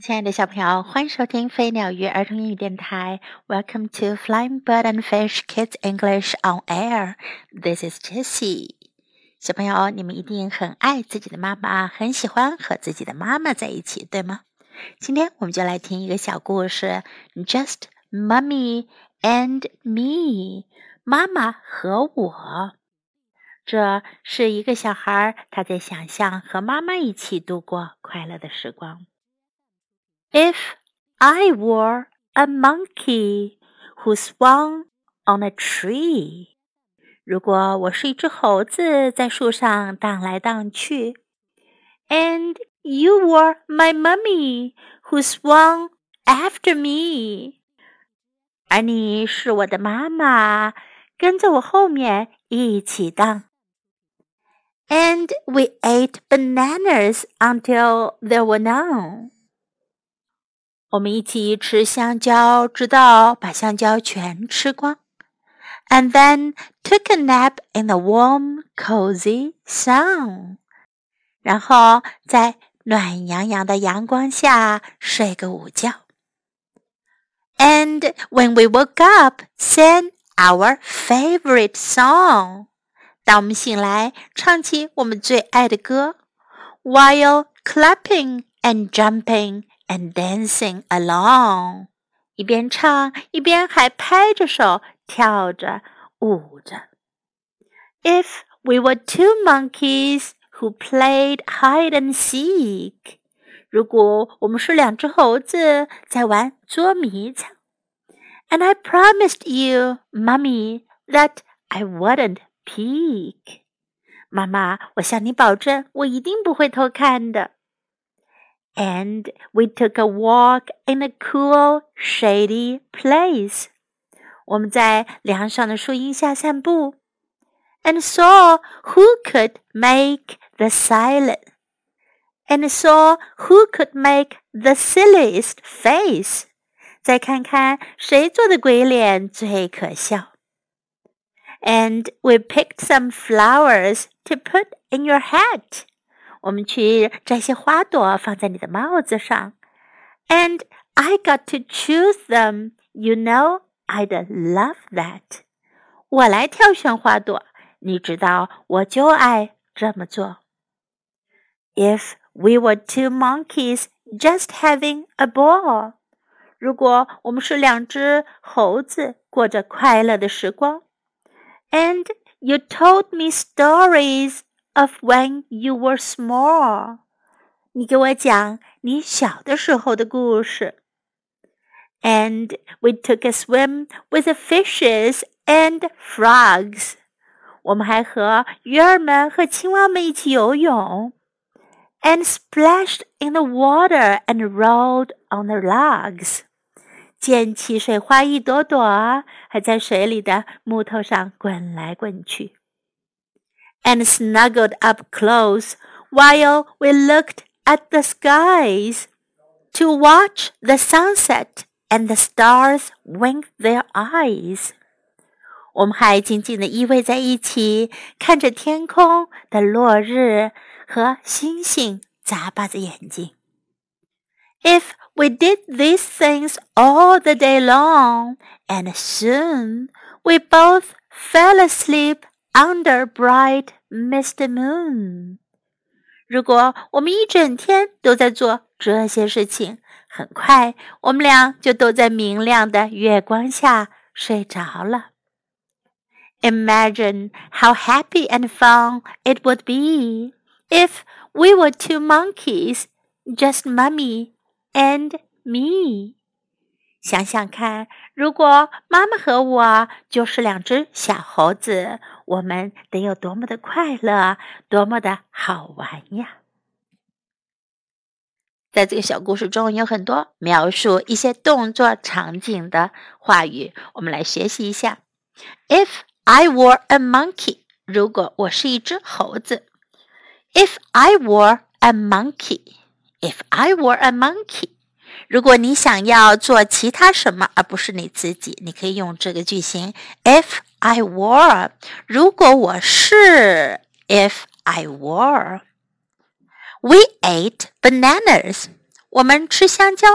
亲爱的小朋友，欢迎收听飞鸟鱼儿童英语电台。Welcome to Flying Bird and Fish Kids English on Air. This is Jessie. 小朋友，你们一定很爱自己的妈妈，很喜欢和自己的妈妈在一起，对吗？今天我们就来听一个小故事，Just Mummy and Me，妈妈和我。这是一个小孩，他在想象和妈妈一起度过快乐的时光。If I were a monkey who swung on a tree，如果我是一只猴子在树上荡来荡去，and you were my mummy who swung after me，而你是我的妈妈，跟在我后面一起荡。And we ate bananas until there were none. 我们一起吃香蕉，直到把香蕉全吃光。And then took a nap in the warm, cozy sun. 然后在暖洋洋的阳光下睡个午觉。And when we woke up, sang our favorite song. 当我们醒来，唱起我们最爱的歌，while clapping and jumping and dancing along，一边唱一边还拍着手跳着舞着。If we were two monkeys who played hide and seek，如果我们是两只猴子在玩捉迷藏，and I promised you, Mummy, that I wouldn't peek，妈妈，我向你保证，我一定不会偷看的。 And we took a walk in a cool, shady place。我们在凉爽的树荫下散步，and saw who could make the silent, and saw who could make the silliest face。再看看谁做的鬼脸最可笑。and we picked some flowers to put in your hat. 我们去摘些花朵放在你的帽子上。And I got to choose them. You know, I'd love that. 我来挑选花朵，你知道我就爱这么做。If we were two monkeys just having a ball，如果我们是两只猴子过着快乐的时光。and you told me stories of when you were small. 你给我讲你小的时候的故事。And we took a swim with the fishes and frogs. 我们还和鱼儿们和青蛙们一起游泳。And splashed in the water and rolled on the logs. 溅起水花一朵朵，还在水里的木头上滚来滚去。 And snuggled up close while we looked at the skies to watch the sunset and the stars wink their eyes。我们还紧紧地依偎在一起，看着天空的落日和星星眨巴着眼睛。If we did these things all the day long, and soon we both fell asleep under bright Mr. Moon. 如果我们一整天都在做这些事情，很快我们俩就都在明亮的月光下睡着了。Imagine how happy and fun it would be if we were two monkeys, just mummy and me。想想看，如果妈妈和我就是两只小猴子，我们得有多么的快乐，多么的好玩呀！在这个小故事中，有很多描述一些动作场景的话语，我们来学习一下。If I were a monkey，如果我是一只猴子。If I were a monkey，If I were a monkey。如果你想要做其他什么，而不是你自己，你可以用这个句型：If I were，如果我是，If I were，We ate bananas， 我们吃香蕉。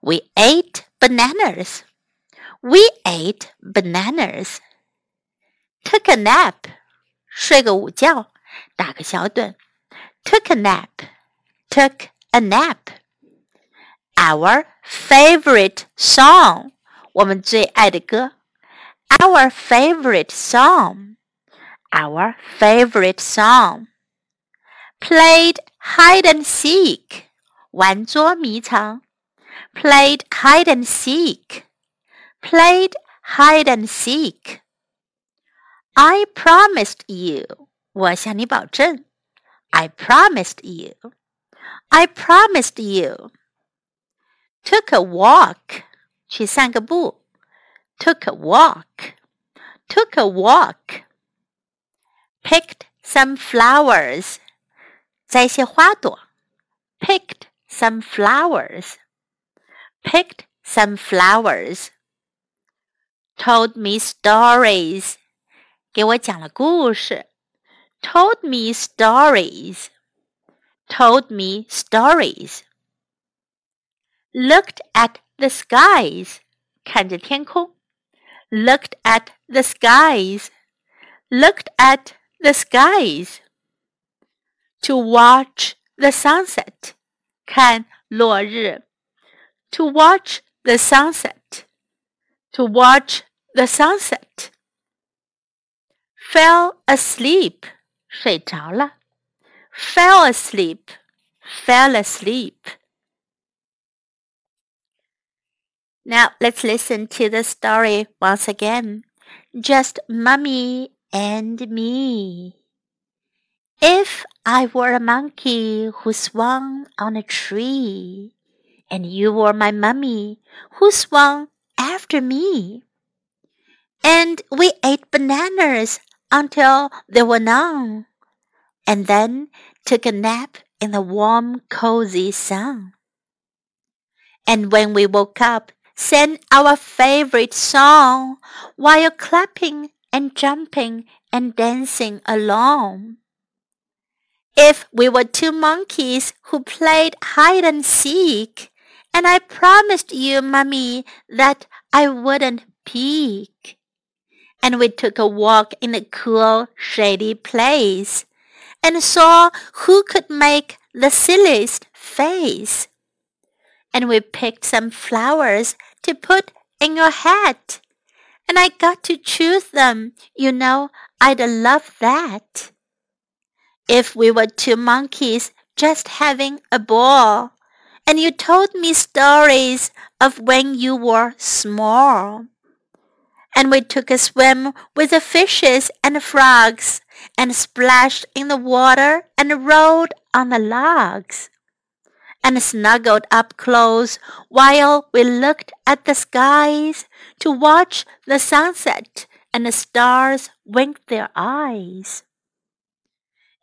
We ate bananas. We ate bananas. Took a nap. 睡个午觉，打个小盹。Took a nap. Took a nap. Our favorite song. 我们最爱的歌。 Our favorite song. Our favorite song. Played hide and seek. 玩捉迷藏。Played hide and seek. Played hide and seek. I promised you. 我向你保证。I promised you. I promised you. Took a walk. 去散个步。 Took a walk. Took a walk. Picked some flowers. 摘些花朵。Picked some flowers. Picked some flowers. Told me stories. 给我讲了故事。Told me stories. Told me stories. Looked at the skies. 看着天空。 Looked at the skies. Looked at the skies. To watch the sunset. 看落日。To watch the sunset. To watch the sunset. Fell asleep. 睡着了。Fell asleep. Fell asleep. Now let's listen to the story once again. Just mummy and me. If I were a monkey who swung on a tree, and you were my mummy who swung after me, and we ate bananas until there were none, and then took a nap in the warm, cozy sun. And when we woke up, sang our favorite song while clapping and jumping and dancing along. If we were two monkeys who played hide and seek, and I promised you, Mummy, that I wouldn't peek. And we took a walk in a cool, shady place, and saw who could make the silliest face. And we picked some flowers to put in your hat, and I got to choose them. You know, I'd love that if we were two monkeys just having a ball, and you told me stories of when you were small. And we took a swim with the fishes and the frogs, and splashed in the water and rode on the logs, and snuggled up close while we looked at the skies to watch the sunset and the stars wink their eyes.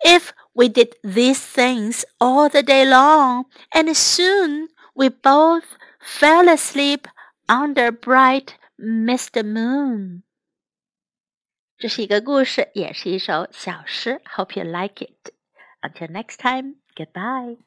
If we did these things all the day long, and soon we both fell asleep under bright Mr. Moon. 这是一个故事，也是一首小诗。Hope you like it. Until next time, goodbye.